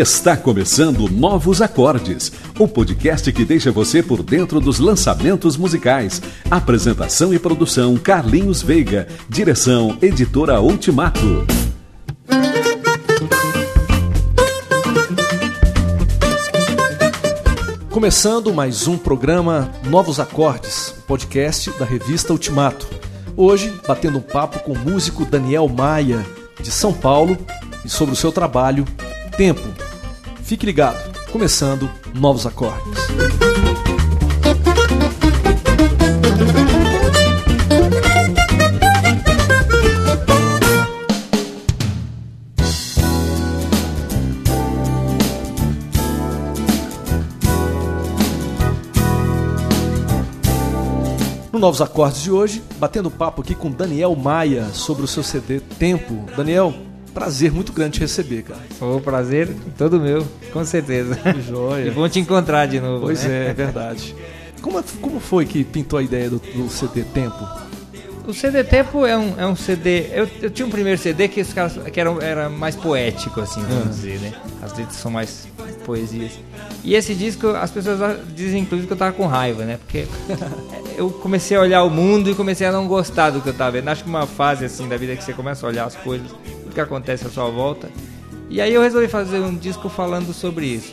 Está começando Novos Acordes, o podcast que deixa você por dentro dos lançamentos musicais. Apresentação e produção Carlinhos Veiga, direção Editora Ultimato. Começando mais um programa Novos Acordes, podcast da revista Ultimato. Hoje, batendo um papo com o músico Daniel Maia, de São Paulo, e sobre o seu trabalho Tempo. Fique ligado, começando Novos Acordes. No Novos Acordes de hoje, batendo papo aqui com Daniel Maia sobre o seu CD Tempo. Daniel, prazer muito grande te receber, cara. O prazer todo meu, com certeza. Que joia. E bom te encontrar de novo. Pois né? é, é verdade. Como, como foi que pintou a ideia do, do CD Tempo? O CD Tempo é um, é um CD. Eu, eu tinha um primeiro CD que, os caras, que era, era mais poético, assim, vamos Ah. dizer, né? As letras são mais poesias. E esse disco, as pessoas dizem inclusive que eu tava com raiva, né? Porque eu comecei a olhar o mundo e comecei a não gostar do que eu tava vendo. Acho que uma fase assim da vida que você começa a olhar as coisas, tudo que acontece à sua volta. E aí eu resolvi fazer um disco falando sobre isso.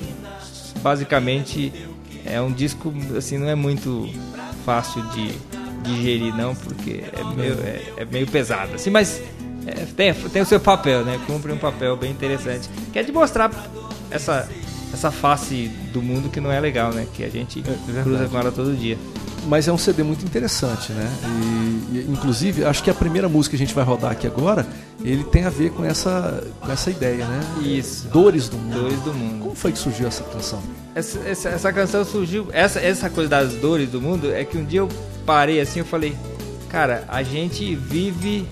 Basicamente é um disco assim, não é muito fácil de digerir não, porque é meio, é, é meio pesado, assim, mas é, tem, tem o seu papel, né? Cumpre um papel bem interessante, que é de mostrar essa, essa face do mundo que não é legal, né? Que a gente verdade. cruza com ela todo dia. Mas é um CD muito interessante, né? E, e, inclusive, acho que a primeira música que a gente vai rodar aqui agora, ele tem a ver com essa, com essa ideia, né? Isso. Dores do mundo. Dores do mundo. Como foi que surgiu essa canção? Essa, essa, essa canção surgiu. Essa, essa coisa das dores do mundo é que um dia eu parei assim eu falei, cara, a gente vive.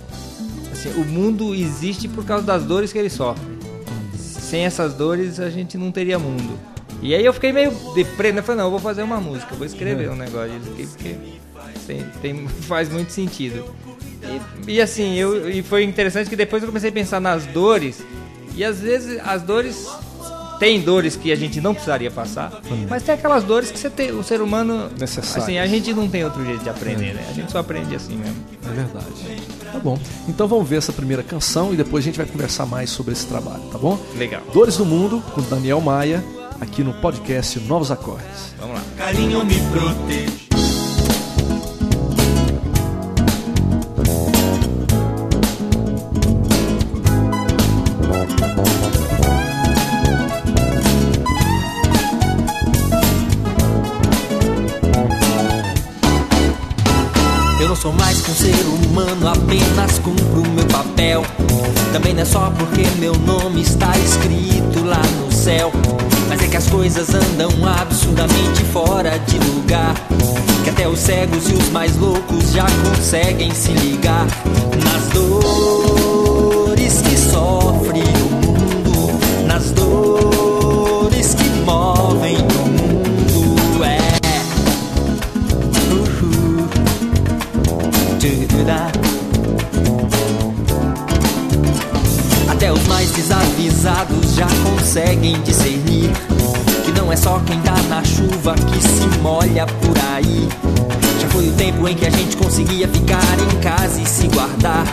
Assim, o mundo existe por causa das dores que ele sofre. Sem essas dores a gente não teria mundo. E aí eu fiquei meio deprê, né? Eu falei, não, eu vou fazer uma música, vou escrever um negócio disso aqui, porque tem, tem, faz muito sentido. E, e assim, eu, e foi interessante que depois eu comecei a pensar nas dores, e às vezes as dores tem dores que a gente não precisaria passar, mas tem aquelas dores que você tem, o ser humano. Necessárias. Assim, a gente não tem outro jeito de aprender, né? A gente só aprende assim mesmo. É verdade. Tá bom. Então vamos ver essa primeira canção e depois a gente vai conversar mais sobre esse trabalho, tá bom? Legal. Dores do Mundo, com Daniel Maia, aqui no podcast Novos Acordes. Vamos lá. Carinho me protege. Também não é só porque meu nome está escrito lá no céu. Mas é que as coisas andam absurdamente fora de lugar. Que até os cegos e os mais loucos já conseguem se ligar nas dores que sofre o os mais desavisados já conseguem discernir que não é só quem tá na chuva que se molha por aí. Já foi o tempo em que a gente conseguia ficar em casa e se guardar.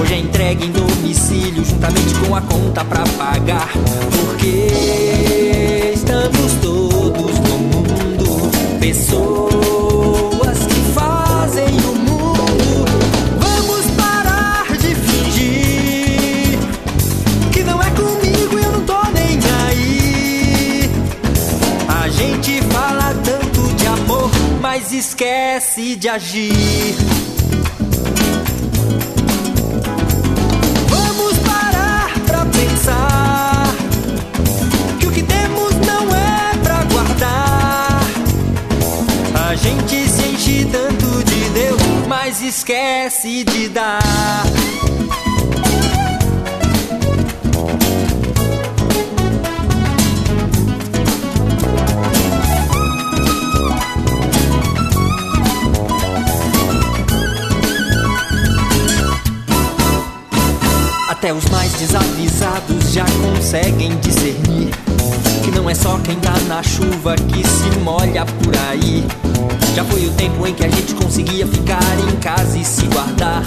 Hoje é entregue em domicílio juntamente com a conta pra pagar. Porque estamos todos no mundo, pessoas esquece de agir. Vamos parar pra pensar que o que temos não é pra guardar. A gente se enche tanto de Deus, mas esquece de dar. Até os mais desavisados já conseguem discernir que não é só quem tá na chuva que se molha por aí. Já foi o tempo em que a gente conseguia ficar em casa e se guardar.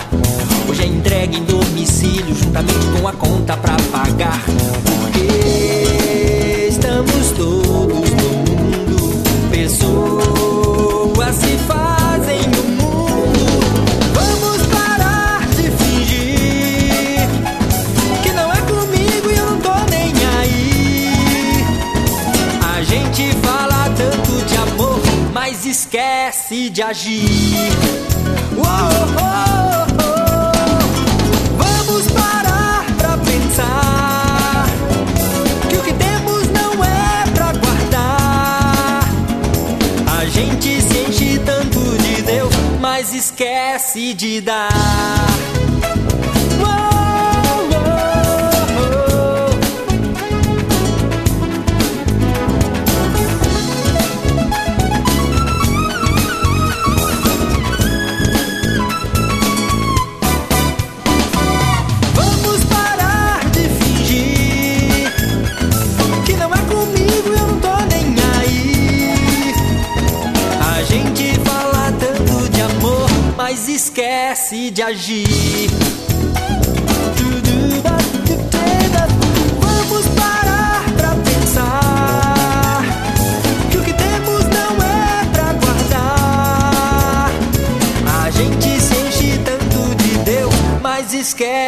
Hoje é entregue em domicílio juntamente com a conta pra pagar. Porque estamos todos de agir. Uou, oh, oh. Vamos parar pra pensar que o que temos não é pra guardar. A gente se enche tanto de Deus, mas esquece de dar.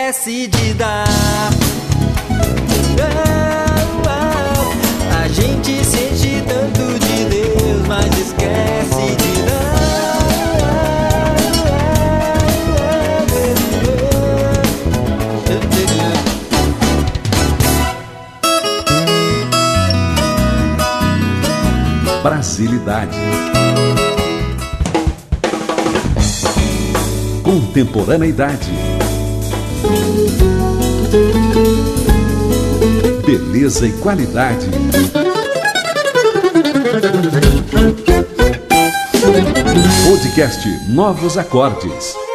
Esquece de dar. Oh, oh. A gente se enche tanto de Deus, mas esquece de dar. Brasilidade. Contemporaneidade. Beleza e qualidade. Podcast Novos Acordes.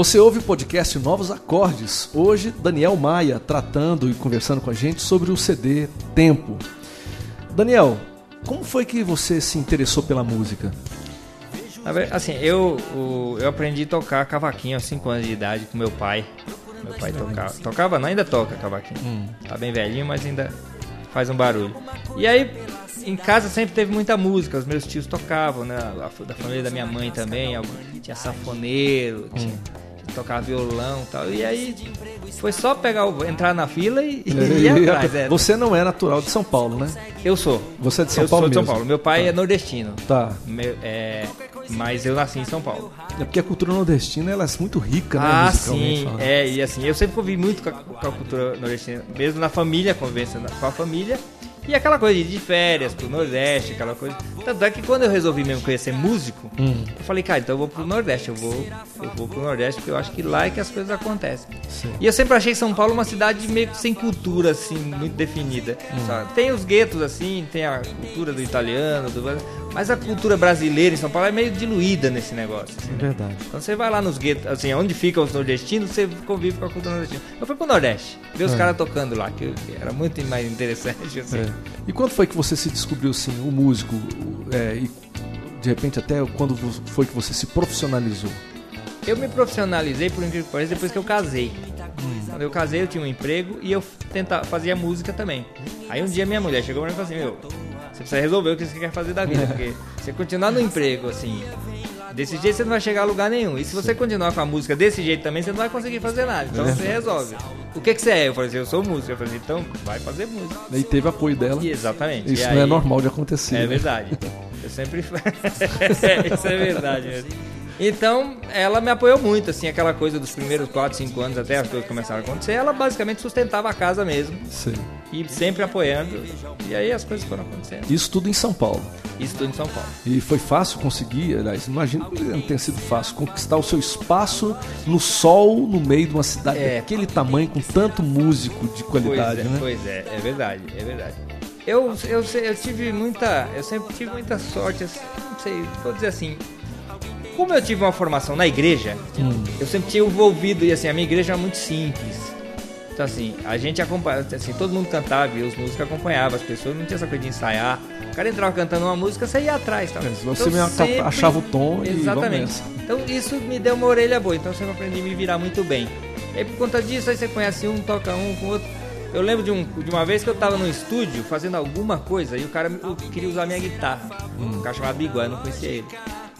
Você ouve o podcast Novos Acordes. Hoje, Daniel Maia tratando e conversando com a gente sobre o CD Tempo. Daniel, como foi que você se interessou pela música? Assim, eu, eu aprendi a tocar cavaquinho aos 5 anos de idade com meu pai. Meu pai tocava. Tocava, não, ainda toca cavaquinho. Tá bem velhinho, mas ainda faz um barulho. E aí, em casa sempre teve muita música. Os meus tios tocavam, né? Da família da minha mãe também. Tinha sanfoneiro, tinha, tocava violão e tal. E aí, foi só pegar o, entrar na fila e, e ir atrás. é. Você não é natural de São Paulo, né? Eu sou. Você é de São eu Paulo sou de São? Paulo. Meu pai é nordestino. Tá. Meu- é, mas eu nasci em São Paulo. É porque a cultura nordestina ela é muito rica, né? Ah, sim. falando. É, e assim, eu sempre convivi muito com a, com a cultura nordestina, mesmo na família, convivência com a família. E aquela coisa de de férias pro Nordeste, aquela coisa. Tanto é que quando eu resolvi mesmo conhecer músico, Hum. eu falei, cara, então eu vou pro Nordeste, eu vou, eu vou pro Nordeste, porque eu acho que lá é que as coisas acontecem. E eu sempre achei São Paulo uma cidade meio que sem cultura, assim, muito definida. Hum. Tem os guetos, assim, tem a cultura do italiano, do... mas a cultura brasileira em São Paulo é meio diluída nesse negócio. assim, né? Verdade. Quando você vai lá nos guetos, assim, onde ficam os nordestinos, você convive com a cultura nordestina. Eu fui pro Nordeste, ver os É. caras tocando lá, que era muito mais interessante, assim. É. E quando foi que você se descobriu assim, o músico? é, e de repente até quando foi que você se profissionalizou? Eu me profissionalizei, por incrível que pareça, depois que eu casei. Hum. Quando eu casei, eu tinha um emprego e eu tenta, fazia música também. Aí um dia minha mulher chegou pra mim e falou assim, meu, você precisa resolver o que você quer fazer da vida, porque você continuar no emprego, assim, desse jeito você não vai chegar a lugar nenhum. E se você continuar com a música desse jeito também, você não vai conseguir fazer nada. Então você resolve. O que que você é? Eu falei assim, eu sou músico. Eu falei assim, então vai fazer música. E teve apoio dela. E exatamente. Isso E não é normal de acontecer. É né? verdade. Eu sempre. Isso é verdade mesmo. Então, ela me apoiou muito, assim, aquela coisa dos primeiros 4, 5 anos até as coisas começaram a acontecer. Ela basicamente sustentava a casa mesmo. Sim. E sempre apoiando. E aí as coisas foram acontecendo. Isso tudo em São Paulo. Isso tudo em São Paulo. E foi fácil conseguir, aliás, imagino que não tenha sido fácil, conquistar o seu espaço no sol, no meio de uma cidade É. daquele tamanho, com tanto músico de qualidade, pois é, né? Pois é, é verdade, é verdade. Eu, eu, eu tive muita. Eu sempre tive muita sorte, assim, não sei, vou dizer assim. Como eu tive uma formação na igreja, Hum. eu sempre tinha envolvido, e assim, a minha igreja é muito simples. Então assim, a gente acompanha, assim, todo mundo cantava e os músicos acompanhavam, as pessoas não tinha essa coisa de ensaiar. O cara entrava cantando uma música, você ia atrás. Tal. É, você mesmo achava o tom e Exatamente. nessa. Então isso me deu uma orelha boa, então eu sempre aprendi a me virar muito bem. E aí por conta disso, aí você conhece um, toca um com o outro. Eu lembro de, um, de uma vez que eu tava no estúdio fazendo alguma coisa e o cara queria usar minha guitarra. Um cara chamado Biguá, eu não conhecia ele.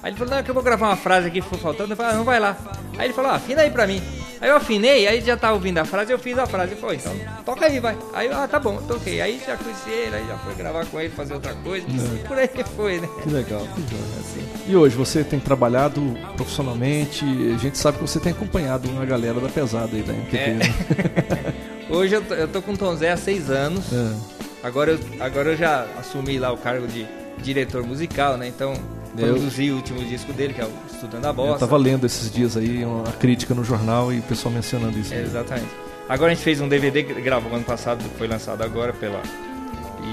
Aí ele falou, não, é que eu vou gravar uma frase aqui que foi faltando. Eu falei, ah, não vai lá. Aí ele falou, ah, afina aí pra mim. Aí eu afinei, aí já tava ouvindo a frase, eu fiz a frase. Ele falou, então toca aí, vai. Aí eu, ah, tá bom, toquei. Aí já conheci ele, aí já foi gravar com ele, fazer outra coisa. Por aí que foi, né? Que legal. Assim. E hoje você tem trabalhado profissionalmente, a gente sabe que você tem acompanhado uma galera da pesada aí da MPB, É. né? Hoje eu tô, eu tô com o Tom Zé há seis anos. É. Agora eu, agora eu já assumi lá o cargo de diretor musical, né? Então, Eu- produzi o último disco dele, que é o Estudando a Eu Bossa. tava lendo esses dias aí uma crítica no jornal e o pessoal mencionando isso. É, exatamente. Agora a gente fez um DVD que gravou ano passado, foi lançado agora pela,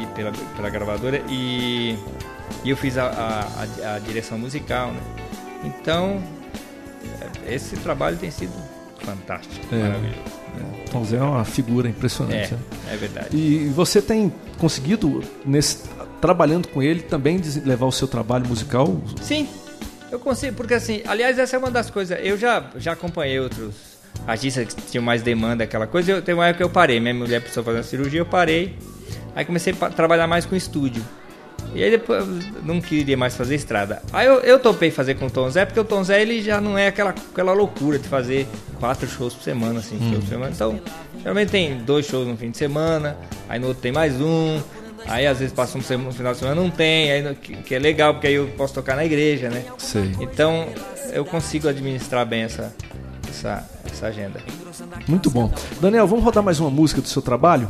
e pela, pela gravadora e, e eu fiz a, a, a- direção musical, né? Então, é, esse trabalho tem sido fantástico, É. maravilhoso. Tom Zé é uma figura impressionante. É, né? é verdade. E você tem conseguido, nesse, trabalhando com ele, também levar o seu trabalho musical? Sim, eu consigo, porque assim, aliás, essa é uma das coisas. Eu já, já acompanhei outros artistas que tinham mais demanda, aquela coisa. Eu, tem uma época que eu parei, minha mulher precisou fazer uma cirurgia, eu parei. Aí comecei a trabalhar mais com estúdio. E aí depois eu não queria mais fazer estrada. Aí eu, eu topei fazer com o Tom Zé, porque o Tom Zé ele já não é aquela, aquela loucura de fazer quatro shows por semana, assim, shows por semana. Então, geralmente tem dois shows no fim de semana, aí no outro tem mais um. Aí às vezes passa um, um final de semana não tem, aí que, é legal, porque aí eu posso tocar na igreja, né? Sei. Então eu consigo administrar bem essa, essa, essa agenda. Muito bom. Daniel, vamos rodar mais uma música do seu trabalho?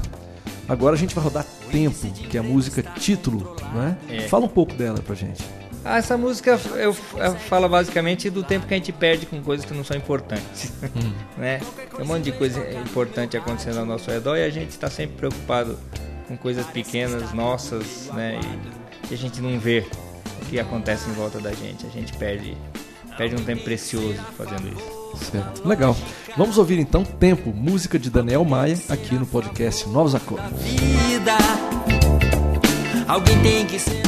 Agora a gente vai rodar Tempo, que é a música título, né? É. Fala um pouco dela pra gente. Ah, essa música eu, eu fala basicamente do tempo que a gente perde com coisas que não são importantes, né? Tem um monte de coisa importante acontecendo ao nosso redor e a gente está sempre preocupado com coisas pequenas nossas, né? E, e a gente não vê o que acontece em volta da gente. A gente perde, perde um tempo precioso fazendo isso. Certo. Legal. Vamos ouvir então Tempo, música de Daniel Maia, aqui no podcast Novos Acordes. vida. Alguém tem que ser.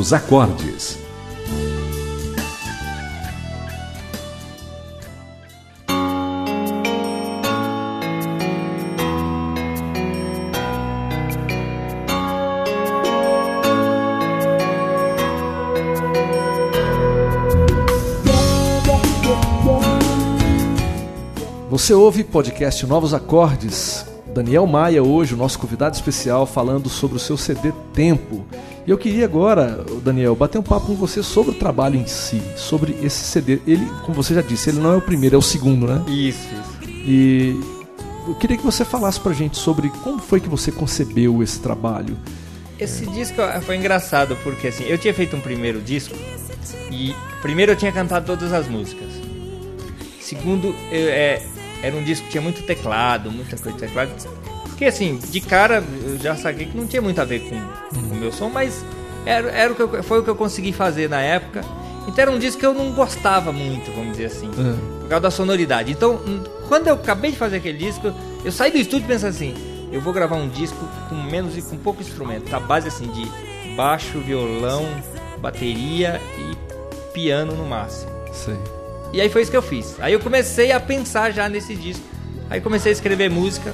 Novos Acordes. Você ouve podcast Novos Acordes. Daniel Maia, hoje, o nosso convidado especial, falando sobre o seu CD Tempo. E eu queria agora, Daniel, bater um papo com você sobre o trabalho em si, sobre esse CD. Ele, como você já disse, ele não é o primeiro, é o segundo, né? Isso, isso. E eu queria que você falasse pra gente sobre como foi que você concebeu esse trabalho. Esse disco foi engraçado porque assim, eu tinha feito um primeiro disco e primeiro eu tinha cantado todas as músicas. Segundo, eu, é, era um disco que tinha muito teclado, muita coisa de teclado. Porque assim, de cara eu já saquei que não tinha muito a ver com, com o meu som, mas era, era o que eu, foi o que eu consegui fazer na época. Então era um disco que eu não gostava muito, vamos dizer assim, por causa da sonoridade. Então, quando eu acabei de fazer aquele disco, eu saí do estúdio pensando assim, eu vou gravar um disco com menos e com pouco instrumento, tá? Base assim de baixo, violão, bateria e piano no máximo. Sei. E aí foi isso que eu fiz. Aí eu comecei a pensar já nesse disco. Aí comecei a escrever música,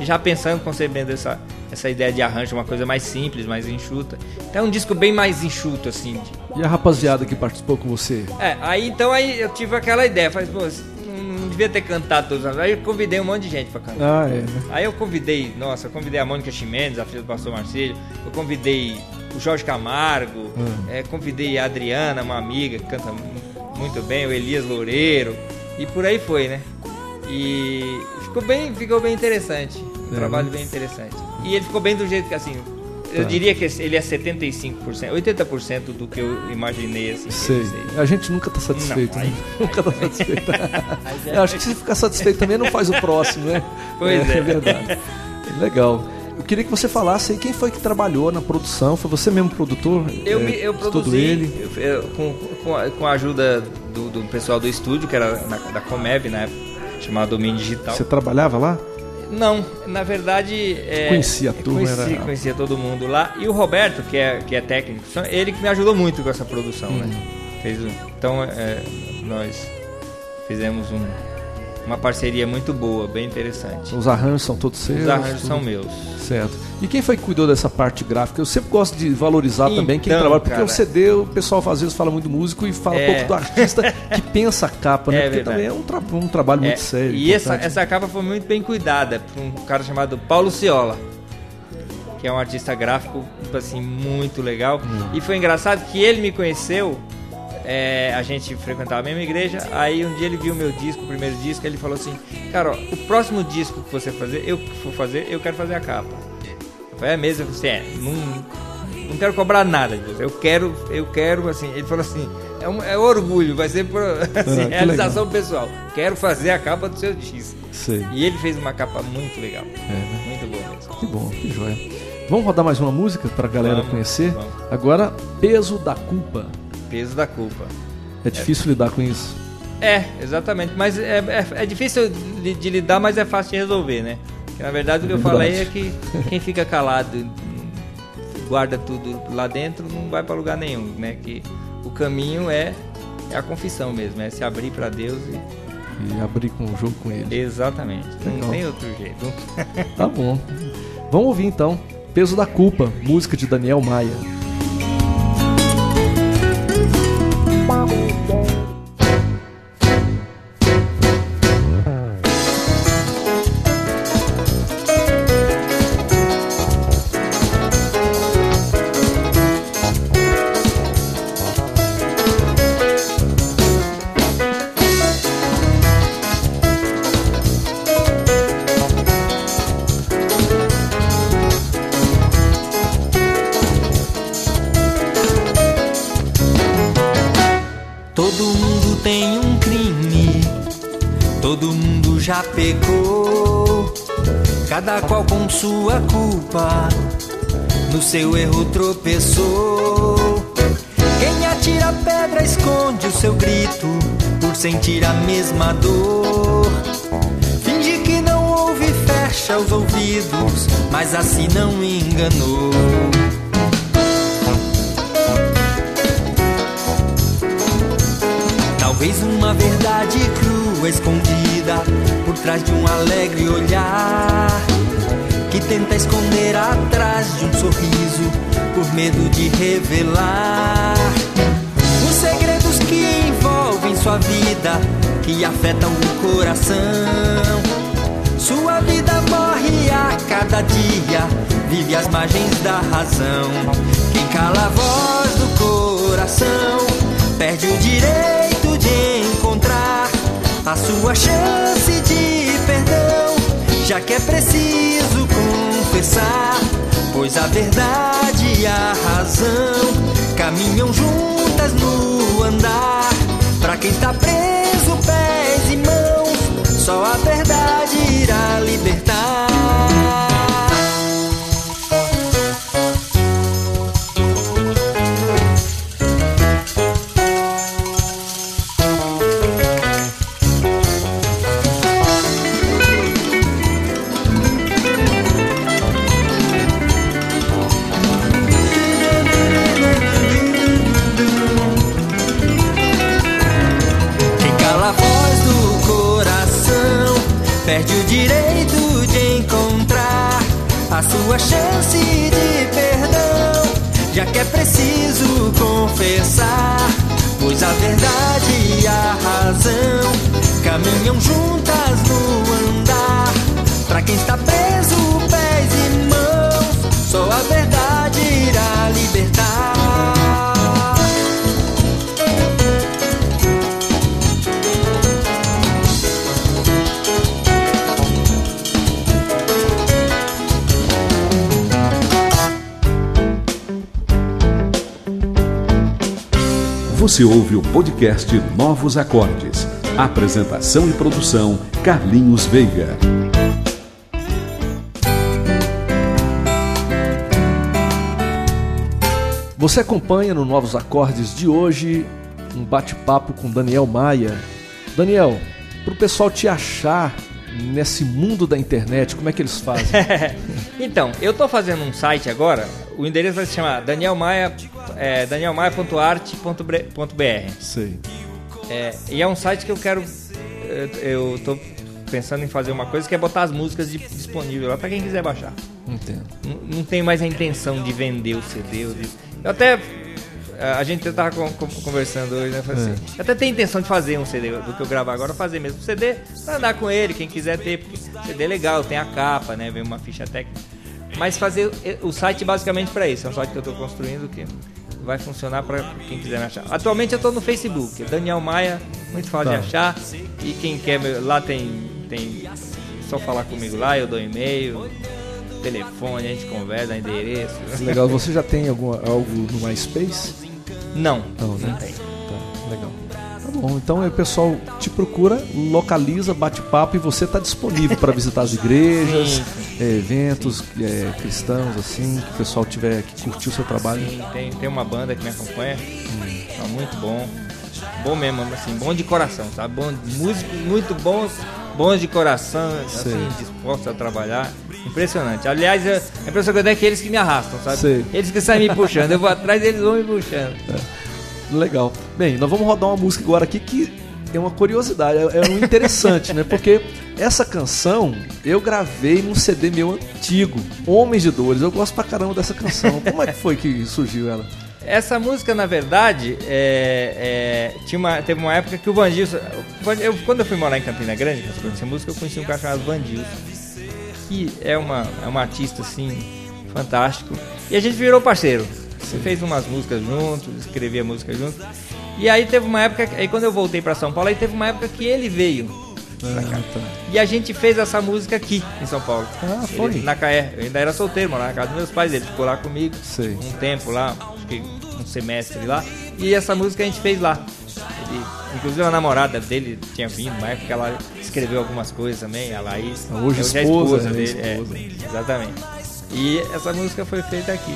já pensando, concebendo essa, essa ideia de arranjo, uma coisa mais simples, mais enxuta. Então é um disco bem mais enxuto, assim. de- E a rapaziada que participou com você? É, aí então aí eu tive aquela ideia, falei, pô, não devia ter cantado todos os anos. Aí eu convidei um monte de gente pra cantar. Ah, é, né? Aí eu convidei, nossa, eu convidei a Mônica Chimenez, a filha do pastor Marcílio, eu convidei o Jorge Camargo, eh, convidei a Adriana, uma amiga que canta muito bem, o Elias Loureiro, e por aí foi, né? E ficou bem, ficou bem interessante, um É, trabalho né? bem interessante. E ele ficou bem do jeito que, assim, eu Tá. diria que ele é 75%, 80% do que eu imaginei, assim. Sei. A gente nunca tá satisfeito, Não, né? Nunca tá satisfeito. Eu acho que se ficar satisfeito também não faz o próximo, né? Pois é. É verdade. Legal. Eu queria que você falasse aí quem foi que trabalhou na produção. Foi você mesmo produtor? Eu, É, eu tudo produzi ele. eu- com, com, a, com a ajuda do, do pessoal do estúdio, que era na- da Comev na época, chamado Domínio Digital. Você trabalhava lá? Não, na verdade. É, Conhecia a turma, Conheci, era- conhecia todo mundo lá. E o Roberto, que é, que é técnico, só- ele que me ajudou muito com essa produção, né? Hum. Fez um- então, é, nós fizemos um- uma parceria muito boa, bem interessante. Os arranjos são todos seus? Os arranjos tudo? são meus. Certo. E quem foi que cuidou dessa parte gráfica? Eu sempre gosto de valorizar também quem Então, trabalha, porque cara. o CD, o pessoal às vezes fala muito do músico e fala É. pouco do artista que pensa a capa, né? É porque verdade. também é um, tra- um trabalho muito É, sério. E essa, essa capa foi muito bem cuidada por um cara chamado Paulo Ciola, que é um artista gráfico tipo assim muito legal. Hum. E foi engraçado que ele me conheceu. É, a gente frequentava a mesma igreja. Aí um dia ele viu meu disco, o primeiro disco, ele falou assim: Cara, ó, o próximo disco que você fazer, eu for fazer, eu quero fazer a capa. Eu falei: É mesmo? Eu falei assim: É, não, não quero cobrar nada de você. Eu quero, eu quero, assim. Ele falou assim: É, um, é orgulho, vai ser por, assim, Ah, realização pessoal. Quero fazer a capa do seu disco. Sei. E ele fez uma capa muito legal. É, né? Muito boa mesmo. Que bom, que joia. Vamos rodar mais uma música pra galera Vamos, conhecer? vamos. Agora, Peso da Culpa. Peso da culpa. É difícil lidar com isso. É, exatamente. Mas é, é, é difícil de, de lidar, mas é fácil de resolver, né? Porque, na verdade, o que eu Verdade. falei é que quem fica calado, guarda tudo lá dentro, não vai para lugar nenhum, né? Que o caminho é, é a confissão mesmo, é se abrir para Deus e E abrir com o jogo com ele. exatamente. Legal. Não tem outro jeito. Tá bom. Vamos ouvir então. Peso da Culpa, música de Daniel Maia. Todo pecou, cada qual com sua culpa, no seu erro tropeçou. Quem atira pedra esconde o seu grito, por sentir a mesma dor. Finge que não ouve, fecha os ouvidos, mas assim não enganou. Talvez uma verdade crua escondida por trás de um alegre olhar que tenta esconder atrás de um sorriso por medo de revelar os segredos que envolvem sua vida, que afetam o coração. Sua vida morre a cada dia, vive às margens da razão. Quem cala a voz do coração perde o direito sua chance de perdão, já que é preciso confessar, pois a verdade e a razão caminham juntas no andar. Pra quem está preso, pés e mãos, só a verdade irá libertar. Chance de perdão, já que é preciso confessar, pois a verdade e a razão caminham juntas no andar. Pra quem está preso, pés e mãos, só a verdade irá libertar. Você ouve o podcast Novos Acordes. Apresentação e produção Carlinhos Veiga. Você acompanha no Novos Acordes de hoje um bate-papo com Daniel Maia. Daniel, para o pessoal te achar nesse mundo da internet, como é que eles fazem? Então, eu tô fazendo um site agora, o endereço vai se chamar Daniel Maia, é, danielmaia.arte.br. Sei. É, e é um site que eu quero. Eu, eu tô pensando em fazer uma coisa que é botar as músicas di- disponíveis lá pra quem quiser baixar. Entendo. Não, não tem mais a intenção de vender o CD. de- Eu até. A gente tava con- con- conversando hoje, né? Falei assim, eu até tenho intenção de fazer um CD do que eu gravar agora, fazer mesmo CD pra andar com ele, quem quiser ter, porque CD é legal, tem a capa, né? Vem uma ficha técnica. Mas fazer o site basicamente pra isso. É um site que eu tô construindo que vai funcionar pra quem quiser me achar. Atualmente eu tô no Facebook, Daniel Maia, muito fácil Tá. de achar. E quem quer, lá tem, tem. Só falar comigo lá, eu dou e-mail, telefone, a gente conversa, endereço. Legal. Você já tem alguma, algo no MySpace? Não, Não, né? tem. Tá, legal. Tá bom, então o pessoal te procura, localiza, bate papo e você está disponível para visitar as igrejas, Sim, é, eventos é, cristãos, assim, que o pessoal tiver que curtir o seu trabalho. Sim, tem, tem uma banda que me acompanha. Tá muito bom. Bom mesmo, assim, bom de coração, sabe? Bom, músicos muito bons, bons de coração, assim, Sei. dispostos a trabalhar. Impressionante. Aliás, eu- a impressão que eu tenho é que eles que me arrastam, sabe? Sei. Eles que saem me puxando. Eu vou atrás eles vão me puxando. Legal. Bem, nós vamos rodar uma música agora aqui que é uma curiosidade, é é um interessante, né? Porque essa canção eu gravei num CD meu antigo, Homens de Dores. Eu gosto pra caramba dessa canção. Como é que foi que surgiu ela? Essa música, na verdade, é, é, tinha uma, teve uma época que o Van- eu- quando eu fui morar em Campina Grande, eu conheci música, eu conheci um cara chamado Vandilson, que é uma, é uma artista assim, fantástico. E a gente virou parceiro. Você fez umas músicas juntos, escrevia música juntos. E aí teve uma época, aí quando eu voltei pra São Paulo, aí teve uma época que ele veio. Ah, tá. E a gente fez essa música aqui em São Paulo. Ah, foi? Ele- na Caé. Eu ainda era solteiro, morava na casa dos meus pais. Ele ficou lá comigo Sei. um tempo lá, acho que um semestre lá. E essa música a gente fez lá. Ele, inclusive a namorada dele tinha vindo, uma época ela escreveu algumas coisas também, a Laís. Ah, hoje é a esposa, né? dele. é, Esposa. exatamente. E essa música foi feita aqui.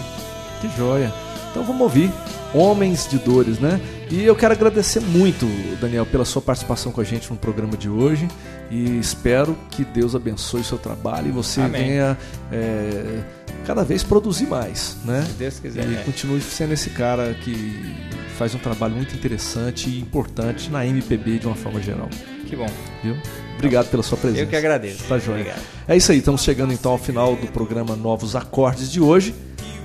Que joia. Então vamos ouvir Homens de Dores, né? E eu quero agradecer muito, Daniel, pela sua participação com a gente no programa de hoje. E espero que Deus abençoe o seu trabalho e você Amém. venha é, cada vez produzir mais, né? Se Deus quiser. E é. continue sendo esse cara que faz um trabalho muito interessante e importante na MPB de uma forma geral. Que bom. Viu? Obrigado pela sua presença. Eu que agradeço. Tá joia. Obrigado. É isso aí, estamos chegando então ao final do programa Novos Acordes de hoje.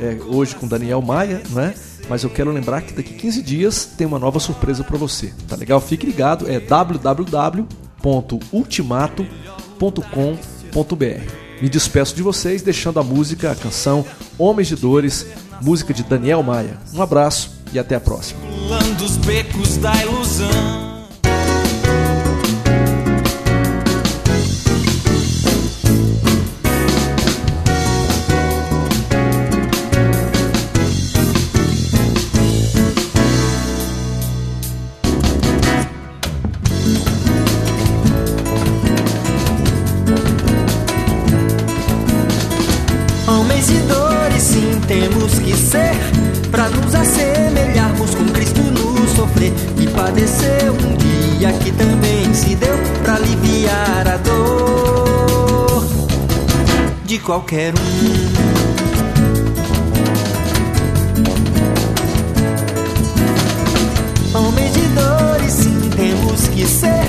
É, hoje com Daniel Maia, né? Mas eu quero lembrar que daqui 15 dias tem uma nova surpresa para você. Tá legal? Fique ligado, é www.ultimato.com.br. Me despeço de vocês deixando a música, a canção Homens de Dores, música de Daniel Maia. Um abraço e até a próxima. Qualquer um. Homens de dores, sim, temos que ser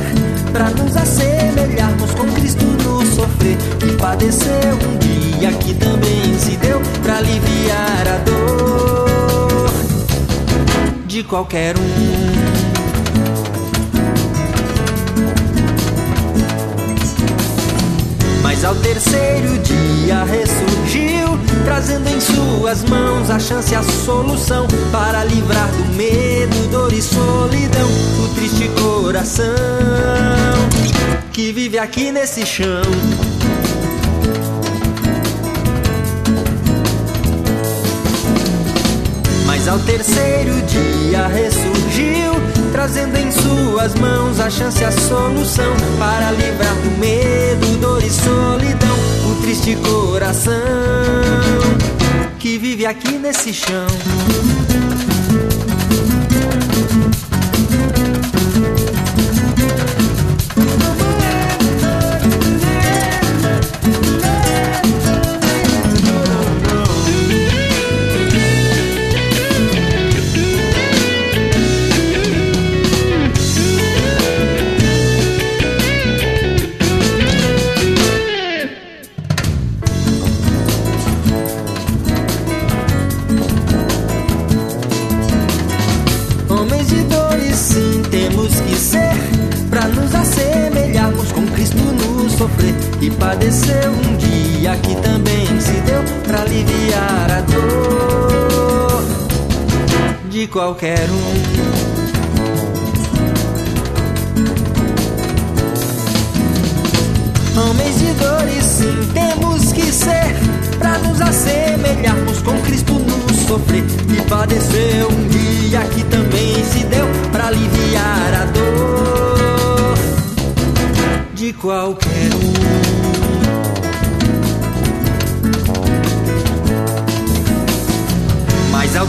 Pra nos assemelharmos com Cristo no sofrer. E padecer um dia que também se deu Pra aliviar a dor de qualquer um Mas ao terceiro dia ressurgiu, trazendo em suas mãos a chance a solução para livrar do medo, dor e solidão o triste coração que vive aqui nesse chão. Ao terceiro dia ressurgiu, trazendo em suas mãos a chance a solução para livrar do medo, dor e solidão o triste coração que vive aqui nesse chão.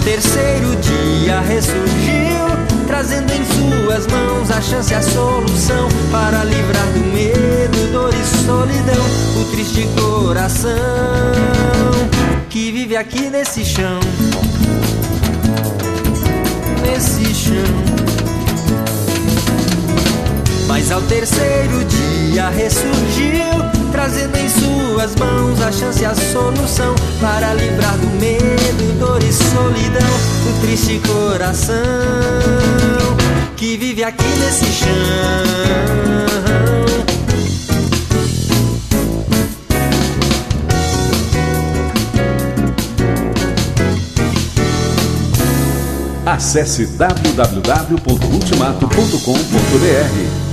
Terceiro dia ressurgiu, trazendo em suas mãos a chance a solução para livrar do medo, dor e solidão o triste coração que vive aqui nesse chão. Nesse chão. Mas ao terceiro dia ressurgiu, trazendo em suas mãos a chance e a solução para livrar do medo, dor e solidão o triste coração que vive aqui nesse chão. Acesse www.ultimato.com.br